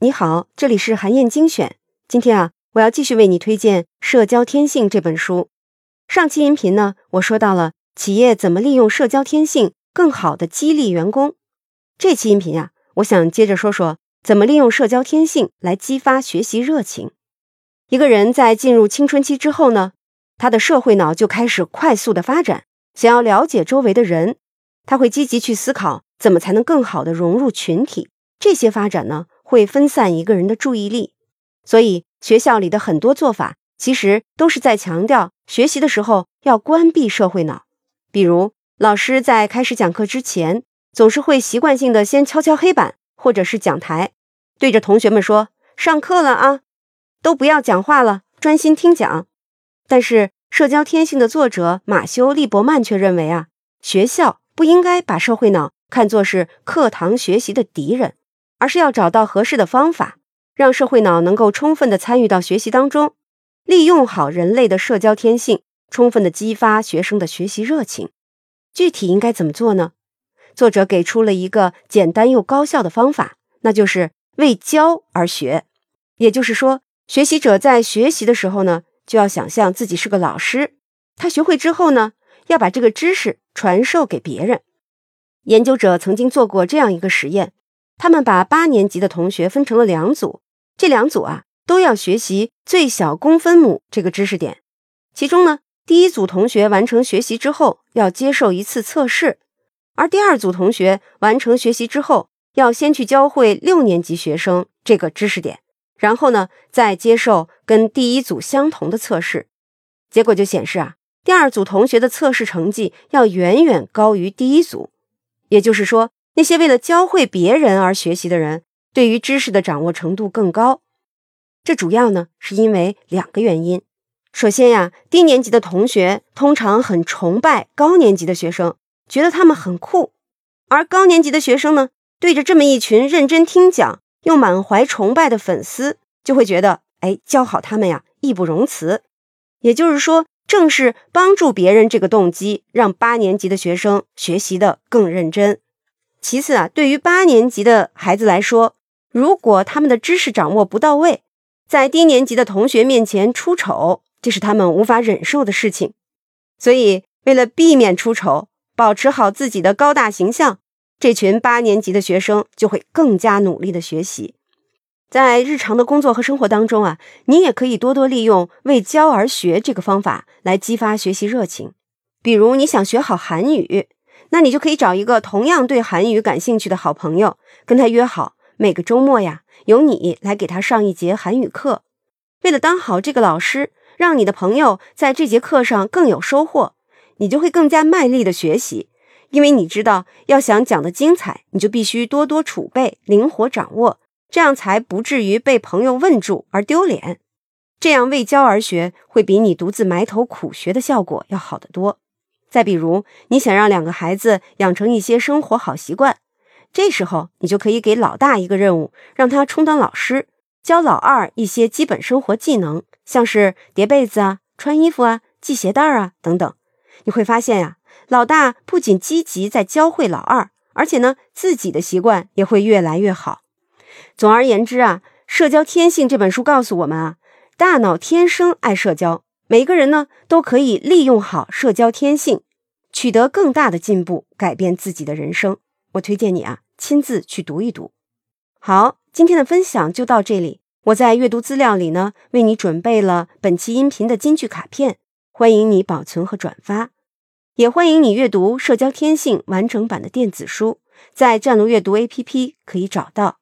你好，这里是韩燕精选。今天啊，我要继续为你推荐《社交天性》这本书。上期音频呢，我说到了企业怎么利用社交天性更好的激励员工。这期音频啊，我想接着说说怎么利用社交天性来激发学习热情。一个人在进入青春期之后呢，他的社会脑就开始快速的发展，想要了解周围的人，他会积极去思考怎么才能更好的融入群体。这些发展呢？会分散一个人的注意力，所以学校里的很多做法其实都是在强调学习的时候要关闭社会脑。比如，老师在开始讲课之前，总是会习惯性的先敲敲黑板或者是讲台，对着同学们说：“上课了啊，都不要讲话了，专心听讲。”但是，《社交天性》的作者马修·利伯曼却认为啊，学校不应该把社会脑看作是课堂学习的敌人。而是要找到合适的方法，让社会脑能够充分的参与到学习当中，利用好人类的社交天性，充分的激发学生的学习热情。具体应该怎么做呢？作者给出了一个简单又高效的方法，那就是为教而学。也就是说，学习者在学习的时候呢，就要想象自己是个老师，他学会之后呢，要把这个知识传授给别人。研究者曾经做过这样一个实验。他们把八年级的同学分成了两组，这两组啊都要学习最小公分母这个知识点。其中呢，第一组同学完成学习之后要接受一次测试，而第二组同学完成学习之后要先去教会六年级学生这个知识点，然后呢再接受跟第一组相同的测试。结果就显示啊，第二组同学的测试成绩要远远高于第一组，也就是说。那些为了教会别人而学习的人，对于知识的掌握程度更高。这主要呢是因为两个原因。首先呀，低年级的同学通常很崇拜高年级的学生，觉得他们很酷；而高年级的学生呢，对着这么一群认真听讲又满怀崇拜的粉丝，就会觉得，哎，教好他们呀，义不容辞。也就是说，正是帮助别人这个动机，让八年级的学生学习的更认真。其次啊，对于八年级的孩子来说，如果他们的知识掌握不到位，在低年级的同学面前出丑，这是他们无法忍受的事情。所以，为了避免出丑，保持好自己的高大形象，这群八年级的学生就会更加努力的学习。在日常的工作和生活当中啊，你也可以多多利用“为教而学”这个方法来激发学习热情。比如，你想学好韩语。那你就可以找一个同样对韩语感兴趣的好朋友，跟他约好每个周末呀，由你来给他上一节韩语课。为了当好这个老师，让你的朋友在这节课上更有收获，你就会更加卖力的学习。因为你知道，要想讲的精彩，你就必须多多储备，灵活掌握，这样才不至于被朋友问住而丢脸。这样为教而学，会比你独自埋头苦学的效果要好得多。再比如，你想让两个孩子养成一些生活好习惯，这时候你就可以给老大一个任务，让他充当老师，教老二一些基本生活技能，像是叠被子啊、穿衣服啊、系鞋带啊等等。你会发现呀，老大不仅积极在教会老二，而且呢，自己的习惯也会越来越好。总而言之啊，《社交天性》这本书告诉我们啊，大脑天生爱社交。每个人呢都可以利用好社交天性，取得更大的进步，改变自己的人生。我推荐你啊，亲自去读一读。好，今天的分享就到这里。我在阅读资料里呢，为你准备了本期音频的金句卡片，欢迎你保存和转发，也欢迎你阅读《社交天性》完整版的电子书，在战路阅读 APP 可以找到。